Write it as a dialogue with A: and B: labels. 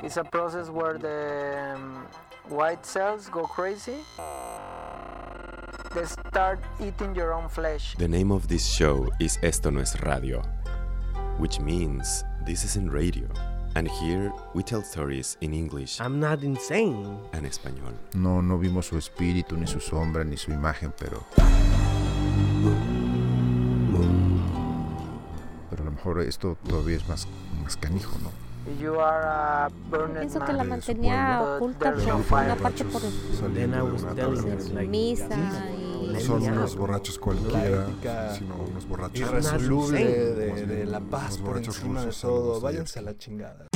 A: It's a process where the um, white cells go crazy. They start eating your own flesh.
B: The name of this show is Esto no es radio, which means this isn't radio. And here we tell stories in English
C: I'm not insane.
B: En español.
D: No, no vimos su espíritu, ni su sombra, ni su imagen, pero... mejor esto todavía es más, más canijo, ¿no?
E: Pienso que la mantenía oculta por una parte por
C: el...
E: misa
F: no son unos borrachos cualquiera,
G: uh,
F: sino unos borrachos
C: irresoluble
G: de, de,
F: de,
G: la paz por encima de todo. Váyanse a la chingada.